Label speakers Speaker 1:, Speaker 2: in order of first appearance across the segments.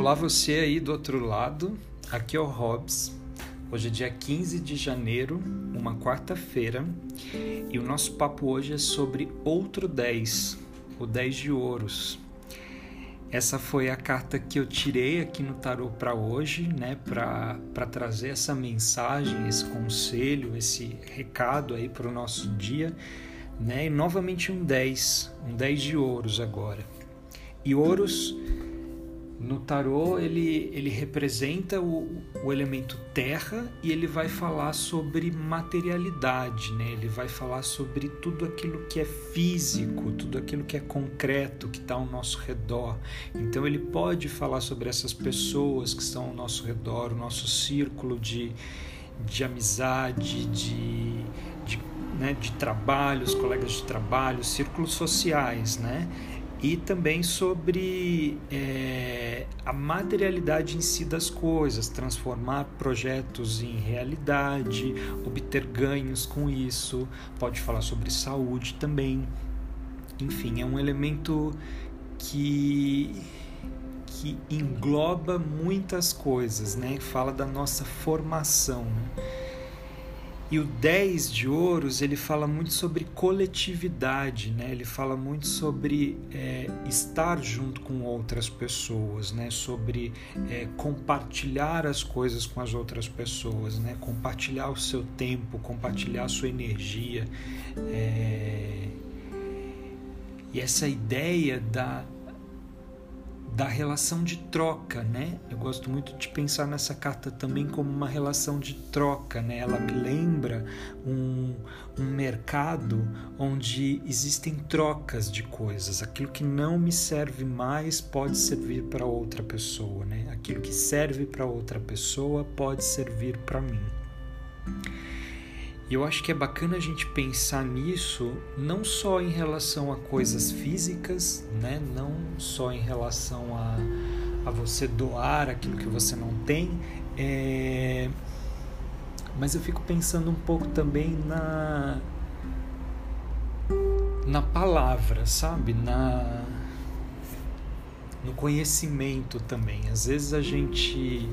Speaker 1: Olá você aí do outro lado, aqui é o Hobbs. Hoje é dia 15 de janeiro, uma quarta-feira, e o nosso papo hoje é sobre outro 10, o 10 de ouros. Essa foi a carta que eu tirei aqui no tarô para hoje, né, para trazer essa mensagem, esse conselho, esse recado aí para o nosso dia, né? E novamente um 10, um 10 de ouros agora. E ouros no tarô ele, ele representa o, o elemento terra e ele vai falar sobre materialidade, né? ele vai falar sobre tudo aquilo que é físico, tudo aquilo que é concreto, que está ao nosso redor. Então ele pode falar sobre essas pessoas que estão ao nosso redor, o nosso círculo de, de amizade, de, de, né, de trabalho, os colegas de trabalho, círculos sociais, né? E também sobre é, a materialidade em si das coisas, transformar projetos em realidade, obter ganhos com isso, pode falar sobre saúde também. Enfim, é um elemento que que engloba muitas coisas, né? Fala da nossa formação. Né? E o 10 de ouros, ele fala muito sobre coletividade, né? ele fala muito sobre é, estar junto com outras pessoas, né? sobre é, compartilhar as coisas com as outras pessoas, né? compartilhar o seu tempo, compartilhar a sua energia. É... E essa ideia da da relação de troca, né? Eu gosto muito de pensar nessa carta também como uma relação de troca, né? Ela me lembra um, um mercado onde existem trocas de coisas. Aquilo que não me serve mais pode servir para outra pessoa, né? Aquilo que serve para outra pessoa pode servir para mim. E eu acho que é bacana a gente pensar nisso não só em relação a coisas físicas, né? não só em relação a, a você doar aquilo que você não tem, é... mas eu fico pensando um pouco também na, na palavra, sabe? Na, no conhecimento também. Às vezes a gente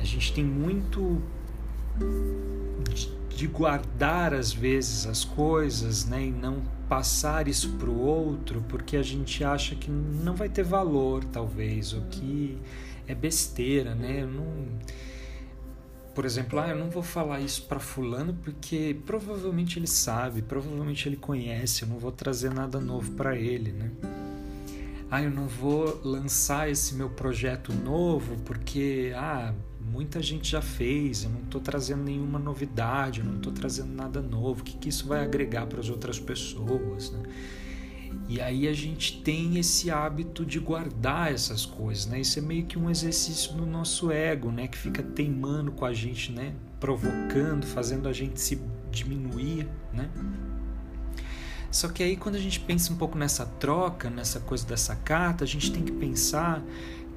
Speaker 1: a gente tem muito de guardar às vezes as coisas, né, e não passar isso para o outro, porque a gente acha que não vai ter valor, talvez, ou que é besteira, né? Eu não por exemplo, ah, eu não vou falar isso para fulano porque provavelmente ele sabe, provavelmente ele conhece, eu não vou trazer nada novo para ele, né? Ah, eu não vou lançar esse meu projeto novo porque ah, muita gente já fez, eu não estou trazendo nenhuma novidade, eu não estou trazendo nada novo, o que, que isso vai agregar para as outras pessoas? Né? E aí a gente tem esse hábito de guardar essas coisas, né? Isso é meio que um exercício do nosso ego, né? Que fica teimando com a gente, né? Provocando, fazendo a gente se diminuir, né? Só que aí quando a gente pensa um pouco nessa troca, nessa coisa dessa carta, a gente tem que pensar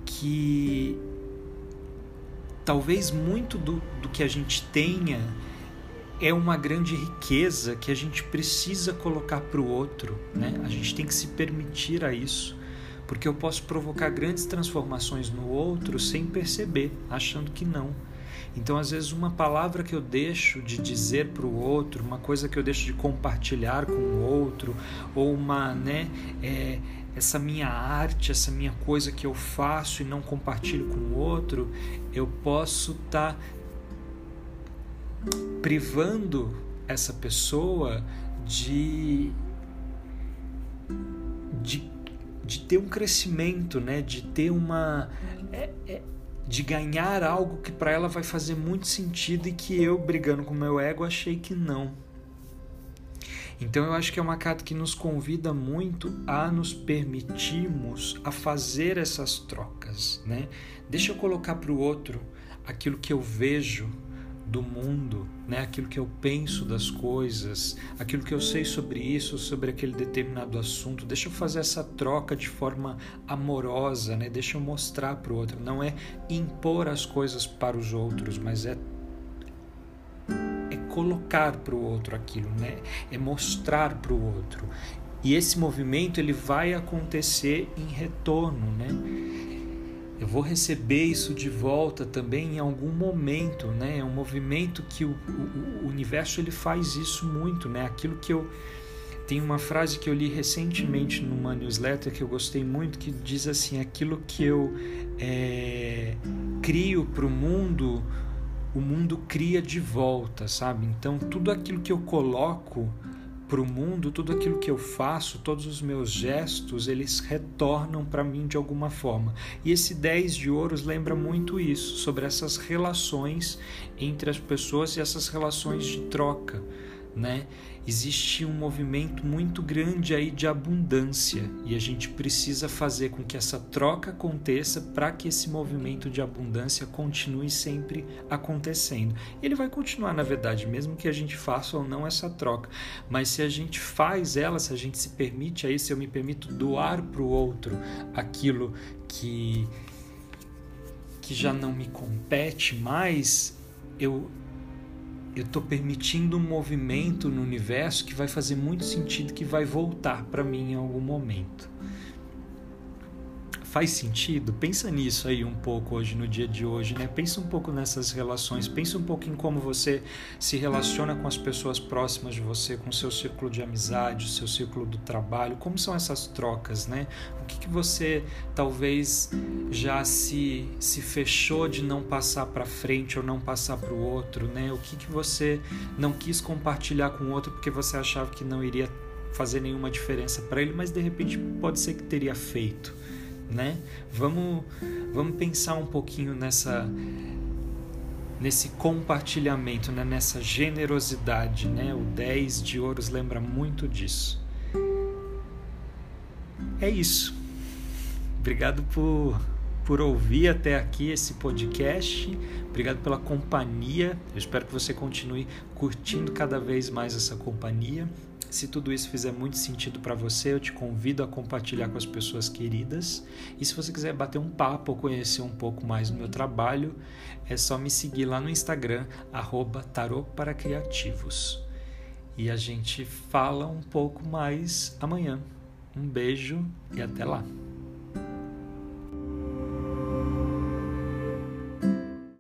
Speaker 1: que talvez muito do, do que a gente tenha é uma grande riqueza que a gente precisa colocar para o outro, né? A gente tem que se permitir a isso, porque eu posso provocar grandes transformações no outro sem perceber, achando que não. Então, às vezes, uma palavra que eu deixo de dizer para o outro, uma coisa que eu deixo de compartilhar com o outro, ou uma, né, é, essa minha arte, essa minha coisa que eu faço e não compartilho com o outro, eu posso estar tá privando essa pessoa de, de, de ter um crescimento, né? de ter uma. É, é, de ganhar algo que para ela vai fazer muito sentido e que eu, brigando com meu ego, achei que não. Então eu acho que é uma carta que nos convida muito a nos permitirmos a fazer essas trocas, né? Deixa eu colocar para o outro aquilo que eu vejo do mundo, né? Aquilo que eu penso das coisas, aquilo que eu sei sobre isso, sobre aquele determinado assunto. Deixa eu fazer essa troca de forma amorosa, né? Deixa eu mostrar para o outro. Não é impor as coisas para os outros, mas é colocar para o outro aquilo, né? É mostrar para o outro. E esse movimento ele vai acontecer em retorno, né? Eu vou receber isso de volta também em algum momento, né? É um movimento que o, o, o universo ele faz isso muito, né? Aquilo que eu tem uma frase que eu li recentemente numa newsletter que eu gostei muito que diz assim: aquilo que eu é, crio para o mundo, o mundo cria de volta, sabe? Então tudo aquilo que eu coloco para o mundo, tudo aquilo que eu faço, todos os meus gestos, eles retornam para mim de alguma forma. E esse 10 de ouros lembra muito isso, sobre essas relações entre as pessoas e essas relações de troca, né? existe um movimento muito grande aí de abundância e a gente precisa fazer com que essa troca aconteça para que esse movimento de abundância continue sempre acontecendo. Ele vai continuar, na verdade, mesmo que a gente faça ou não essa troca, mas se a gente faz ela, se a gente se permite aí, se eu me permito doar para o outro aquilo que que já não me compete mais, eu eu estou permitindo um movimento no universo que vai fazer muito sentido, que vai voltar para mim em algum momento. Faz sentido? Pensa nisso aí um pouco hoje, no dia de hoje, né? Pensa um pouco nessas relações, pensa um pouco em como você se relaciona com as pessoas próximas de você, com o seu círculo de amizade, o seu círculo do trabalho, como são essas trocas, né? O que, que você talvez já se, se fechou de não passar para frente ou não passar para o outro, né? O que, que você não quis compartilhar com o outro porque você achava que não iria fazer nenhuma diferença para ele, mas de repente pode ser que teria feito né? Vamos, vamos pensar um pouquinho nessa nesse compartilhamento, né? nessa generosidade, né? O 10 de ouros lembra muito disso. É isso. Obrigado por por ouvir até aqui esse podcast. Obrigado pela companhia. Eu espero que você continue curtindo cada vez mais essa companhia. Se tudo isso fizer muito sentido para você, eu te convido a compartilhar com as pessoas queridas. E se você quiser bater um papo ou conhecer um pouco mais do meu trabalho, é só me seguir lá no Instagram, arroba. E a gente fala um pouco mais amanhã. Um beijo e até lá!